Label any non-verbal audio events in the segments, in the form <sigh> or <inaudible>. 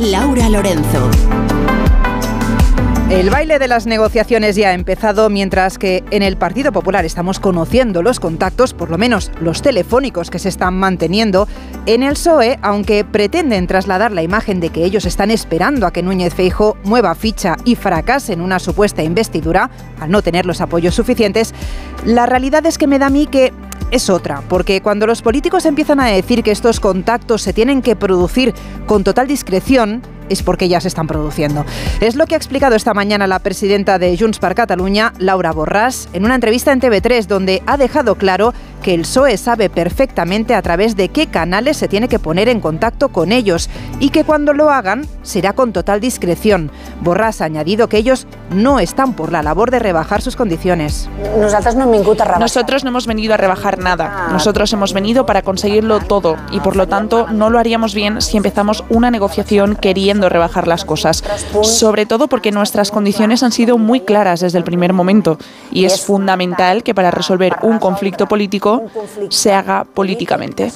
Laura Lorenzo. El baile de las negociaciones ya ha empezado, mientras que en el Partido Popular estamos conociendo los contactos, por lo menos los telefónicos que se están manteniendo. En el PSOE, aunque pretenden trasladar la imagen de que ellos están esperando a que Núñez Feijo mueva ficha y fracase en una supuesta investidura, al no tener los apoyos suficientes, la realidad es que me da a mí que es otra, porque cuando los políticos empiezan a decir que estos contactos se tienen que producir con total discreción, es porque ya se están produciendo. Es lo que ha explicado esta mañana la presidenta de Junts per Catalunya, Laura Borràs, en una entrevista en TV3 donde ha dejado claro que el PSOE sabe perfectamente a través de qué canales se tiene que poner en contacto con ellos y que cuando lo hagan será con total discreción. Borràs ha añadido que ellos no están por la labor de rebajar sus condiciones. Nosotros no, Nosotros no hemos venido a rebajar nada. Nosotros hemos venido para conseguirlo todo y por lo tanto no lo haríamos bien si empezamos una negociación queriendo rebajar las cosas, sobre todo porque nuestras condiciones han sido muy claras desde el primer momento y es fundamental que para resolver un conflicto político se haga políticamente.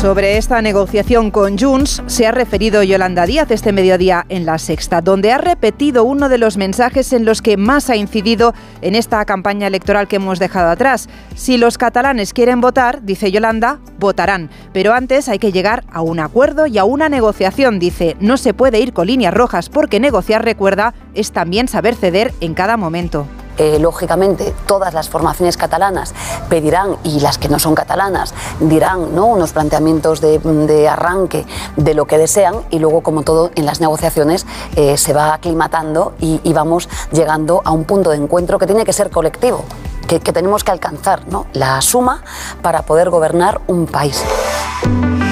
Sobre esta negociación con Junts se ha referido Yolanda Díaz este mediodía en La Sexta, donde ha repetido uno de los mensajes en los que más ha incidido en esta campaña electoral que hemos dejado atrás. Si los catalanes quieren votar, dice Yolanda, votarán. Pero antes hay que llegar a un acuerdo y a una negociación, dice. No se puede ir con líneas rojas porque negociar, recuerda, es también saber ceder en cada momento. Eh, lógicamente todas las formaciones catalanas pedirán, y las que no son catalanas, dirán ¿no? unos planteamientos de, arranque de lo que desean y luego, como todo en las negociaciones, eh, se va aclimatando y, vamos llegando a un punto de encuentro que tiene que ser colectivo. Que, que tenemos que alcanzar ¿no? la suma para poder gobernar un país.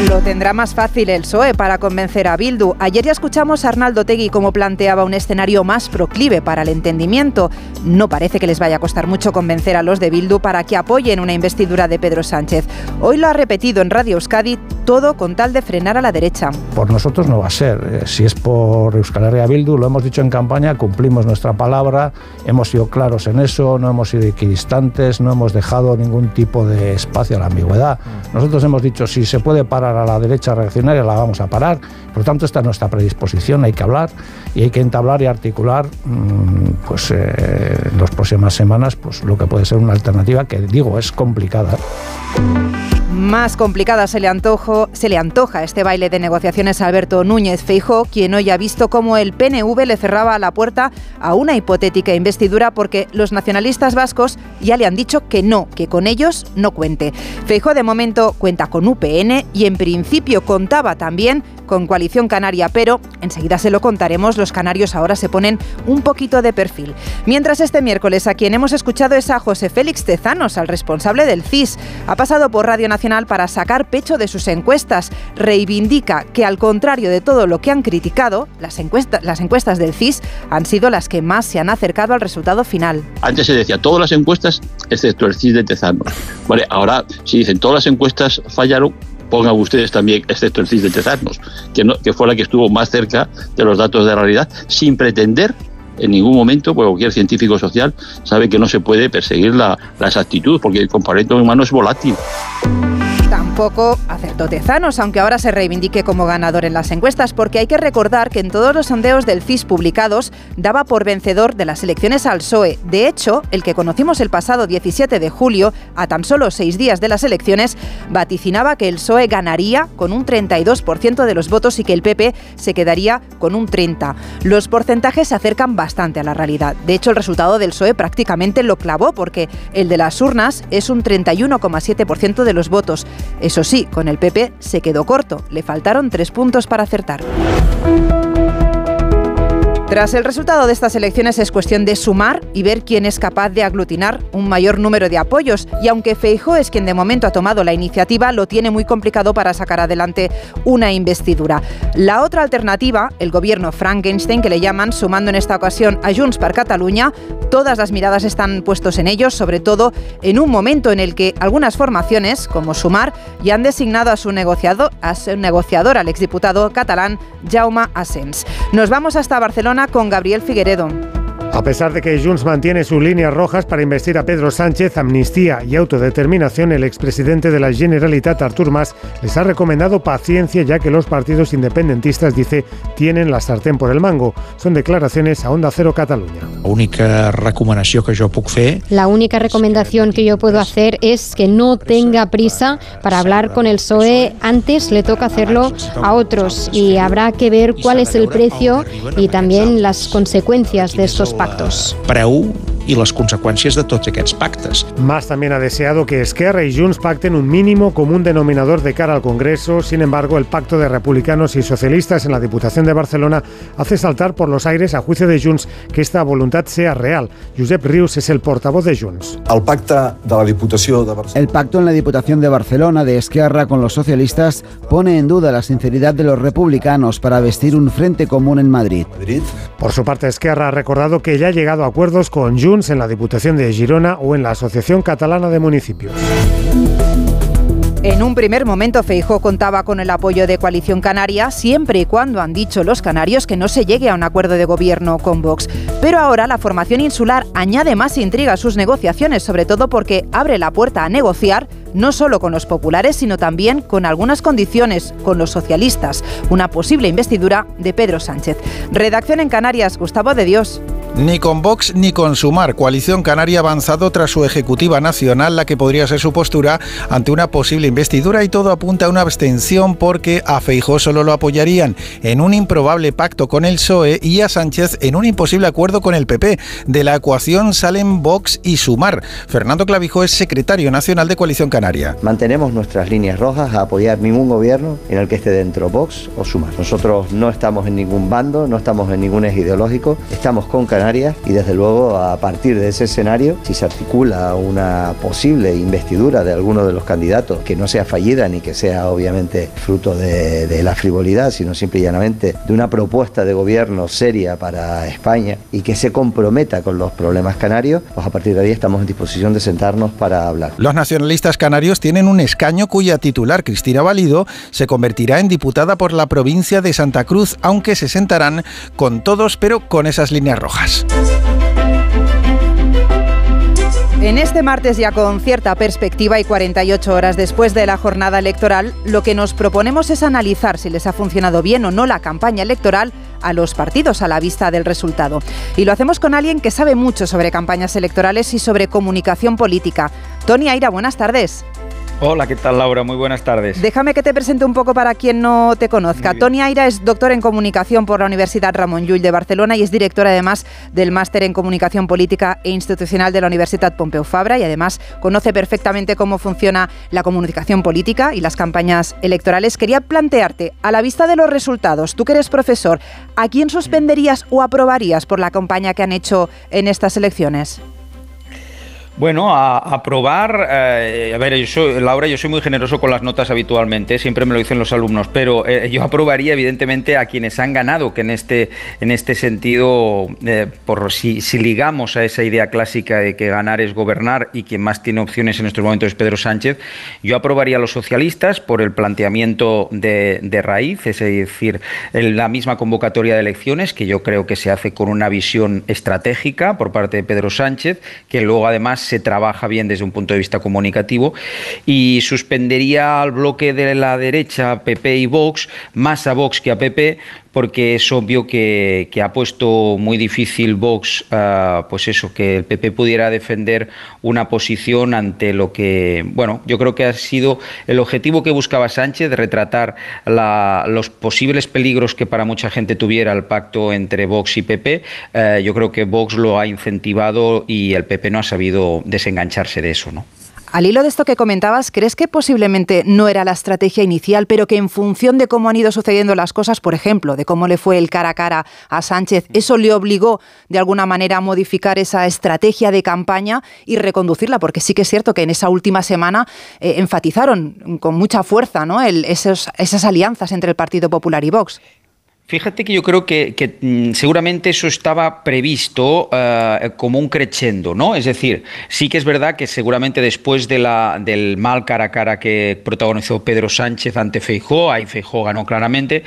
Lo tendrá más fácil el PSOE para convencer a Bildu. Ayer ya escuchamos a Arnaldo Tegui cómo planteaba un escenario más proclive para el entendimiento. No parece que les vaya a costar mucho convencer a los de Bildu para que apoyen una investidura de Pedro Sánchez. Hoy lo ha repetido en Radio Euskadi, todo con tal de frenar a la derecha. Por nosotros no va a ser. Eh, si es por Euskal Herria Bildu, lo hemos dicho en campaña, cumplimos nuestra palabra, hemos sido claros en eso, no hemos sido equidistantes, no hemos dejado ningún tipo de espacio a la ambigüedad. Nosotros hemos dicho, si se puede parar a la derecha reaccionaria la vamos a parar. Por lo tanto, esta es nuestra predisposición, hay que hablar y hay que entablar y articular mm, pues, eh, en las próximas semanas pues, lo que puede ser una alternativa que, digo, es complicada. Más complicada se le, antojo, se le antoja este baile de negociaciones a Alberto Núñez Feijó, quien hoy ha visto cómo el PNV le cerraba la puerta a una hipotética investidura porque los nacionalistas vascos ya le han dicho que no, que con ellos no cuente. Feijó de momento cuenta con UPN y en principio contaba también con Coalición Canaria, pero enseguida se lo contaremos, los canarios ahora se ponen un poquito de perfil. Mientras este miércoles a quien hemos escuchado es a José Félix Tezanos, al responsable del CIS. Ha pasado por Radio Nacional para sacar pecho de sus encuestas. Reivindica que al contrario de todo lo que han criticado, las, encuestas, las encuestas del CIS han sido las que más se han acercado al resultado final. Antes se decía todas las encuestas excepto el CIS de Tezanos. Vale, ahora si dicen todas las encuestas fallaron, pongan ustedes también, excepto el CIS de Tezarnos, que, que fue la que estuvo más cerca de los datos de realidad, sin pretender en ningún momento, porque cualquier científico social sabe que no se puede perseguir la, la exactitud, porque el componente humano es volátil. Tampoco acertó Tezanos, aunque ahora se reivindique como ganador en las encuestas, porque hay que recordar que en todos los sondeos del CIS publicados daba por vencedor de las elecciones al PSOE. De hecho, el que conocimos el pasado 17 de julio, a tan solo seis días de las elecciones, vaticinaba que el PSOE ganaría con un 32% de los votos y que el PP se quedaría con un 30%. Los porcentajes se acercan bastante a la realidad. De hecho, el resultado del PSOE prácticamente lo clavó, porque el de las urnas es un 31,7% de los votos eso sí, con el PP se quedó corto, le faltaron tres puntos para acertar. Tras el resultado de estas elecciones es cuestión de sumar y ver quién es capaz de aglutinar un mayor número de apoyos. Y aunque Feijo es quien de momento ha tomado la iniciativa, lo tiene muy complicado para sacar adelante una investidura. La otra alternativa, el gobierno Frankenstein, que le llaman, sumando en esta ocasión a Junts per Catalunya, todas las miradas están puestos en ellos, sobre todo en un momento en el que algunas formaciones, como Sumar, ya han designado a su negociador, a su negociador al exdiputado catalán Jaume Asens. Nos vamos hasta Barcelona con Gabriel Figueredo. A pesar de que Junts mantiene sus líneas rojas para investir a Pedro Sánchez, amnistía y autodeterminación, el expresidente de la Generalitat, Artur Mas, les ha recomendado paciencia ya que los partidos independentistas, dice, tienen la sartén por el mango. Son declaraciones a Onda Cero Cataluña. La única recomendación que yo puedo hacer... La única recomendación que yo puedo hacer es que no tenga prisa para hablar con el PSOE. Antes le toca hacerlo a otros y habrá que ver cuál es el precio y también las consecuencias de estos pactos. factors. Preu, y las consecuencias de todos aquests pactes. Más también ha deseado que Esquerra y Junts pacten un mínimo común denominador de cara al Congreso. Sin embargo, el pacto de republicanos y socialistas en la Diputación de Barcelona hace saltar por los aires, a juicio de Junts, que esta voluntad sea real. Josep Rius es el portavoz de Junts. El pacte de la Diputación de Barcelona. El pacto en la Diputación de Barcelona de Esquerra con los socialistas pone en duda la sinceridad de los republicanos para vestir un frente común en Madrid. Por su parte, Esquerra ha recordado que ya ha llegado a acuerdos con Junts en la Diputación de Girona o en la Asociación Catalana de Municipios. En un primer momento Feijó contaba con el apoyo de Coalición Canaria siempre y cuando han dicho los canarios que no se llegue a un acuerdo de gobierno con Vox. Pero ahora la formación insular añade más intriga a sus negociaciones, sobre todo porque abre la puerta a negociar no solo con los populares, sino también con algunas condiciones, con los socialistas, una posible investidura de Pedro Sánchez. Redacción en Canarias, Gustavo de Dios. Ni con Vox ni con Sumar. Coalición Canaria avanzado tras su ejecutiva nacional, la que podría ser su postura ante una posible investidura y todo apunta a una abstención porque a Feijó solo lo apoyarían en un improbable pacto con el PSOE y a Sánchez en un imposible acuerdo con el PP. De la ecuación salen Vox y Sumar. Fernando Clavijo es secretario nacional de Coalición Canaria. Mantenemos nuestras líneas rojas a apoyar ningún gobierno en el que esté dentro Vox o Sumar. Nosotros no estamos en ningún bando, no estamos en ningún ideológico, estamos con Canarias y desde luego a partir de ese escenario, si se articula una posible investidura de alguno de los candidatos que no sea fallida ni que sea obviamente fruto de, de la frivolidad, sino simple y llanamente de una propuesta de gobierno seria para España y que se comprometa con los problemas canarios, pues a partir de ahí estamos en disposición de sentarnos para hablar. Los nacionalistas canarios tienen un escaño cuya titular, Cristina Valido, se convertirá en diputada por la provincia de Santa Cruz, aunque se sentarán con todos, pero con esas líneas rojas. En este martes ya con cierta perspectiva y 48 horas después de la jornada electoral, lo que nos proponemos es analizar si les ha funcionado bien o no la campaña electoral a los partidos a la vista del resultado. Y lo hacemos con alguien que sabe mucho sobre campañas electorales y sobre comunicación política. Tony Aira, buenas tardes. Hola, ¿qué tal Laura? Muy buenas tardes. Déjame que te presente un poco para quien no te conozca. Tony Aira es doctor en comunicación por la Universidad Ramón Llull de Barcelona y es directora además del máster en comunicación política e institucional de la Universidad Pompeu Fabra y además conoce perfectamente cómo funciona la comunicación política y las campañas electorales. Quería plantearte, a la vista de los resultados, tú que eres profesor, ¿a quién suspenderías o aprobarías por la campaña que han hecho en estas elecciones? Bueno, a, aprobar, eh, a ver, yo soy, Laura, yo soy muy generoso con las notas habitualmente, siempre me lo dicen los alumnos, pero eh, yo aprobaría evidentemente a quienes han ganado, que en este, en este sentido, eh, por si, si, ligamos a esa idea clásica de que ganar es gobernar y quien más tiene opciones en estos momentos es Pedro Sánchez, yo aprobaría a los socialistas por el planteamiento de, de raíz, es decir, la misma convocatoria de elecciones, que yo creo que se hace con una visión estratégica por parte de Pedro Sánchez, que luego además se trabaja bien desde un punto de vista comunicativo y suspendería al bloque de la derecha PP y Vox, más a Vox que a PP, porque es obvio que, ha puesto muy difícil Vox, uh, pues eso, que el PP pudiera defender una posición ante lo que, bueno, yo creo que ha sido el objetivo que buscaba Sánchez, de retratar la, los posibles peligros que para mucha gente tuviera el pacto entre Vox y PP. Uh, yo creo que Vox lo ha incentivado y el PP no ha sabido desengancharse de eso, ¿no? Al hilo de esto que comentabas, ¿crees que posiblemente no era la estrategia inicial, pero que en función de cómo han ido sucediendo las cosas, por ejemplo, de cómo le fue el cara a cara a Sánchez, eso le obligó de alguna manera a modificar esa estrategia de campaña y reconducirla? Porque sí que es cierto que en esa última semana eh, enfatizaron con mucha fuerza ¿no? El, esos, esas alianzas entre el Partido Popular y Vox. Fíjate que yo creo que, mm, seguramente eso estaba previsto eh, como un crescendo, ¿no? Es decir, sí que es verdad que seguramente después del mal cara a cara que protagonizó Pedro Sánchez ante Feijó, ahí Feijó ganó claramente,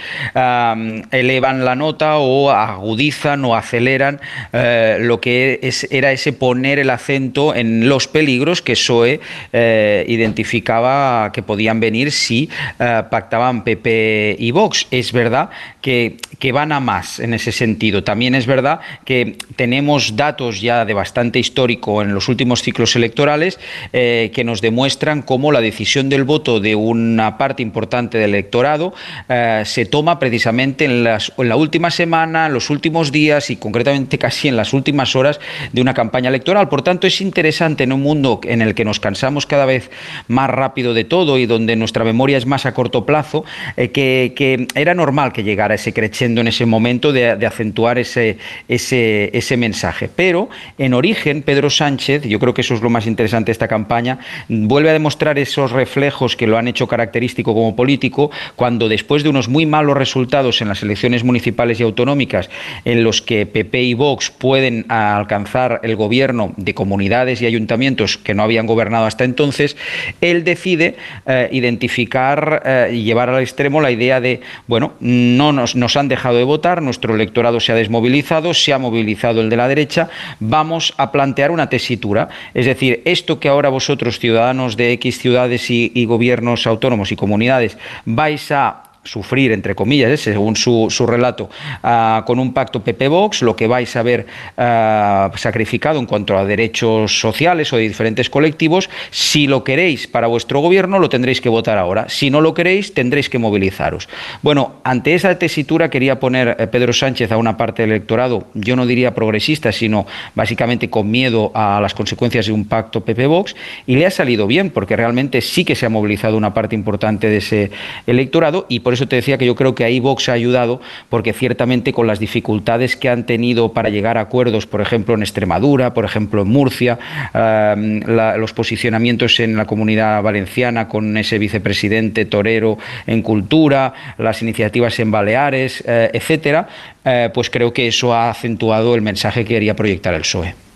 elevan la nota o agudizan o aceleran eh, lo que era ese poner el acento en los peligros que SOE eh, identificaba que podían venir si pactaban PP y Vox. Es verdad que que, van a más en ese sentido. También es verdad que tenemos datos ya de bastante histórico en los últimos ciclos electorales eh, que nos demuestran cómo la decisión del voto de una parte importante del electorado eh, se toma precisamente en, la última semana, en los últimos días y concretamente <laughs> casi en las últimas horas de una campaña electoral. Por tanto, es interesante en un mundo en el que nos cansamos cada vez más rápido de todo y donde nuestra memoria es más a corto plazo, eh, que, que era normal que llegara ese creciendo en ese momento de, acentuar ese, ese, ese, mensaje. Pero en origen, Pedro Sánchez, yo creo que eso es lo más interesante de esta campaña, vuelve a demostrar esos reflejos que lo han hecho característico como político, cuando después de unos muy malos resultados en las elecciones municipales y autonómicas, en los que PP y Vox pueden alcanzar el gobierno de comunidades y ayuntamientos que no habían gobernado hasta entonces, él decide eh, identificar eh, y llevar al extremo la idea de, bueno, no nos, nos han dejado de votar, nuestro electorado se ha desmovilizado, se ha movilizado el de la derecha, vamos a plantear una tesitura. Es decir, esto que ahora vosotros, ciudadanos de X ciudades y, y gobiernos autónomos y comunidades, vais a sufrir, entre comillas, ¿eh? según su, su relato, uh, con un pacto PP-Vox, lo que vais a ver uh, sacrificado en cuanto a derechos sociales o de diferentes colectivos, si lo queréis para vuestro gobierno, lo tendréis que votar ahora. Si no lo queréis, tendréis que movilizaros. Bueno, ante esa tesitura quería poner eh, Pedro Sánchez a una parte del electorado, yo no diría progresista, sino básicamente con miedo a las consecuencias de un pacto PP-Vox, y le ha salido bien, porque realmente sí que se ha movilizado una parte importante de ese electorado, y eso te decía que yo creo que ahí Vox ha ayudado, porque ciertamente con las dificultades que han tenido para llegar a acuerdos, por ejemplo en Extremadura, por ejemplo en Murcia, los posicionamientos en la comunidad valenciana con ese vicepresidente torero en cultura, las iniciativas en Baleares, eh, etcétera, eh, pues creo que eso ha acentuado el mensaje que quería proyectar el PSOE.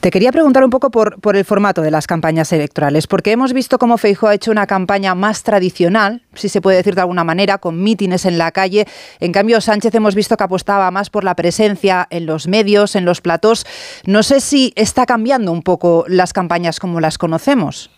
Te quería preguntar un poco por, el formato de las campañas electorales, porque hemos visto cómo Feijóo ha hecho una campaña más tradicional, si se puede decir de alguna manera, con mítines en la calle. En cambio, Sánchez hemos visto que apostaba más por la presencia en los medios, en los platós. No sé si está cambiando un poco las campañas como las conocemos.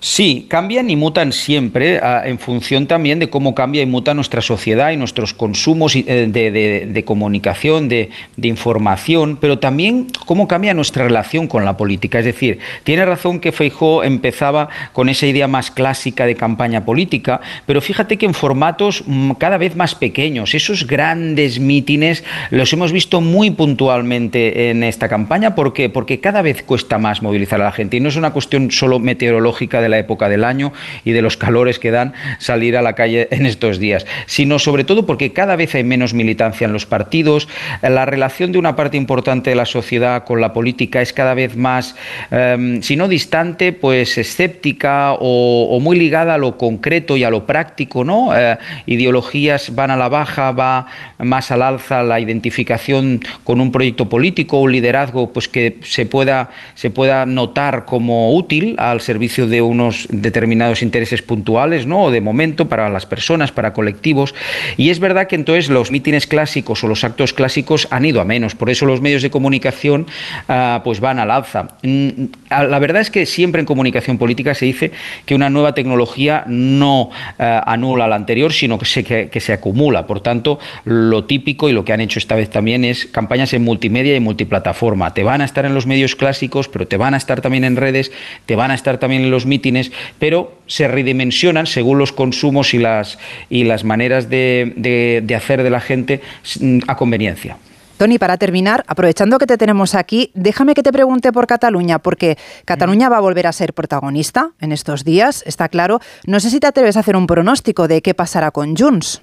Sí, cambian y mutan siempre uh, en función también de cómo cambia y muta nuestra sociedad y nuestros consumos de, de, comunicación, de, de, información, pero también cómo cambia nuestra relación con la política. Es decir, tiene razón que Feijó empezaba con esa idea más clásica de campaña política, pero fíjate que en formatos cada vez más pequeños, esos grandes mítines los hemos visto muy puntualmente en esta campaña. ¿Por qué? Porque cada vez cuesta más movilizar a la gente y no es una cuestión solo meteorológica de la época del año y de los calores que dan salir a la calle en estos días, sino sobre todo porque cada vez hay menos militancia en los partidos, la relación de una parte importante de la sociedad con la política es cada vez más, eh, si no distante, pues escéptica o, o, muy ligada a lo concreto y a lo práctico, ¿no? Eh, ideologías van a la baja, va más al alza la identificación con un proyecto político, un liderazgo pues que se pueda, se pueda notar como útil al servicio de de unos determinados intereses puntuales, ¿no? O de momento para las personas, para colectivos. Y es verdad que entonces los mítines clásicos o los actos clásicos han ido a menos. Por eso los medios de comunicación uh, pues van al alza. Mm, la verdad es que siempre en comunicación política se dice que una nueva tecnología no uh, anula la anterior, sino que se, que se acumula. Por tanto, lo típico y lo que han hecho esta vez también es campañas en multimedia y multiplataforma. Te van a estar en los medios clásicos, pero te van a estar también en redes, te van a estar también en los mítines, pero se redimensionan según los consumos y las, y las maneras de, de, de hacer de la gente mm, a conveniencia. Tony, para terminar, aprovechando que te tenemos aquí, déjame que te pregunte por Cataluña, porque Cataluña va a volver a ser protagonista en estos días, está claro. No sé si te atreves a hacer un pronóstico de qué pasará con Junts.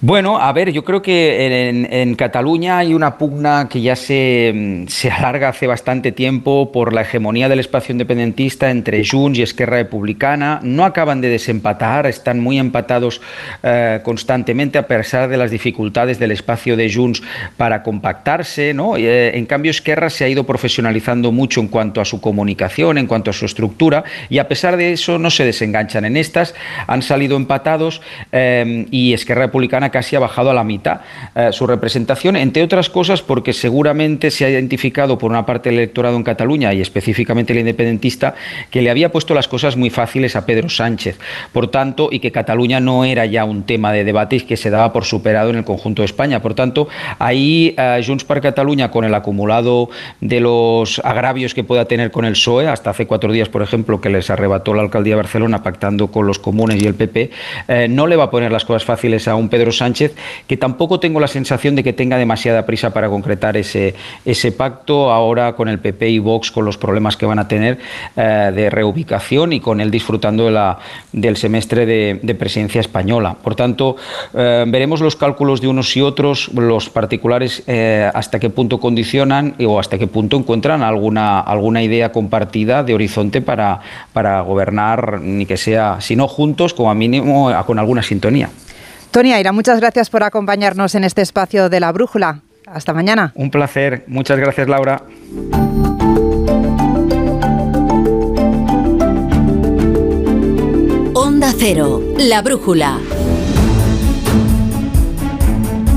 Bueno, a ver, yo creo que en, Cataluña hay una pugna que ya se, mm, se, alarga hace bastante tiempo por la hegemonía del espacio independentista entre Junts y Esquerra Republicana. No acaban de desempatar, están muy empatados eh, constantemente a pesar de las dificultades del espacio de Junts para compactarse. ¿no? Eh, en cambio, Esquerra se ha ido profesionalizando mucho en cuanto a su comunicación, en cuanto a su estructura, y a pesar de eso no se desenganchan. En estas han salido empatados. Eh, y Esquerra Republicana casi ha bajado a la mitad eh, su representación, entre otras cosas porque seguramente se ha identificado por una parte del electorado en Cataluña y específicamente el independentista que le había puesto las cosas muy fáciles a Pedro Sánchez. Por tanto, y que Cataluña no era ya un tema de debate y que se daba por superado en el conjunto de España. Por tanto, ahí eh, Junts per Cataluña, con el acumulado de los agravios que pueda tener con el PSOE, hasta hace cuatro días, por ejemplo, que les arrebató la alcaldía de Barcelona pactando con los comunes y el PP, eh, no le va a poner las cosas fáciles a un Pedro Sánchez, que tampoco tengo la sensación de que tenga demasiada prisa para concretar ese, ese pacto ahora con el PP y Vox, con los problemas que van a tener eh, de reubicación y con él disfrutando de la, del semestre de, presidencia española. Por tanto, eh, veremos los cálculos de unos y otros, los particulares, eh, hasta qué punto condicionan o hasta qué punto encuentran alguna, alguna idea compartida de horizonte para, para gobernar, ni que sea, si no juntos, como a mínimo con alguna sintonía. Tony Aira, muchas gracias por acompañarnos en este espacio de la brújula. Hasta mañana. Un placer. Muchas gracias, Laura. Onda Cero, la brújula.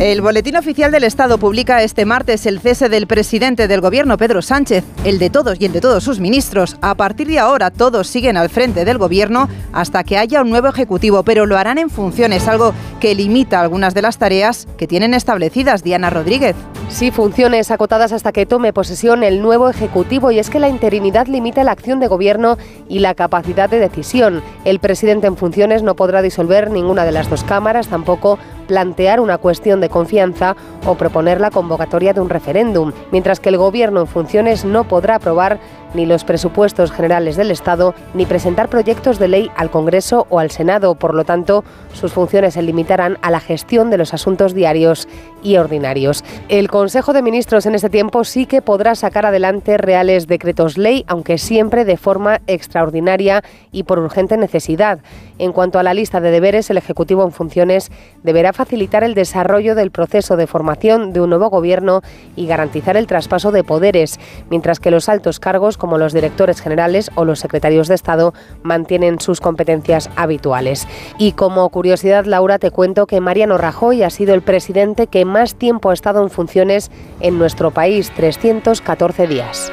El Boletín Oficial del Estado publica este martes el cese del presidente del Gobierno, Pedro Sánchez, el de todos y el de todos sus ministros. A partir de ahora, todos siguen al frente del Gobierno hasta que haya un nuevo Ejecutivo, pero lo harán en funciones, algo que limita algunas de las tareas que tienen establecidas. Diana Rodríguez. Sí, funciones acotadas hasta que tome posesión el nuevo Ejecutivo y es que la interinidad limita la acción de Gobierno y la capacidad de decisión. El presidente en funciones no podrá disolver ninguna de las dos cámaras, tampoco plantear una cuestión de confianza o proponer la convocatoria de un referéndum, mientras que el Gobierno en funciones no podrá aprobar ni los presupuestos generales del Estado, ni presentar proyectos de ley al Congreso o al Senado. Por lo tanto, sus funciones se limitarán a la gestión de los asuntos diarios y ordinarios. El Consejo de Ministros en este tiempo sí que podrá sacar adelante reales decretos ley, aunque siempre de forma extraordinaria y por urgente necesidad. En cuanto a la lista de deberes, el Ejecutivo en funciones deberá facilitar el desarrollo del proceso de formación de un nuevo gobierno y garantizar el traspaso de poderes, mientras que los altos cargos como los directores generales o los secretarios de Estado mantienen sus competencias habituales. Y como curiosidad, Laura, te cuento que Mariano Rajoy ha sido el presidente que más tiempo ha estado en funciones en nuestro país, 314 días.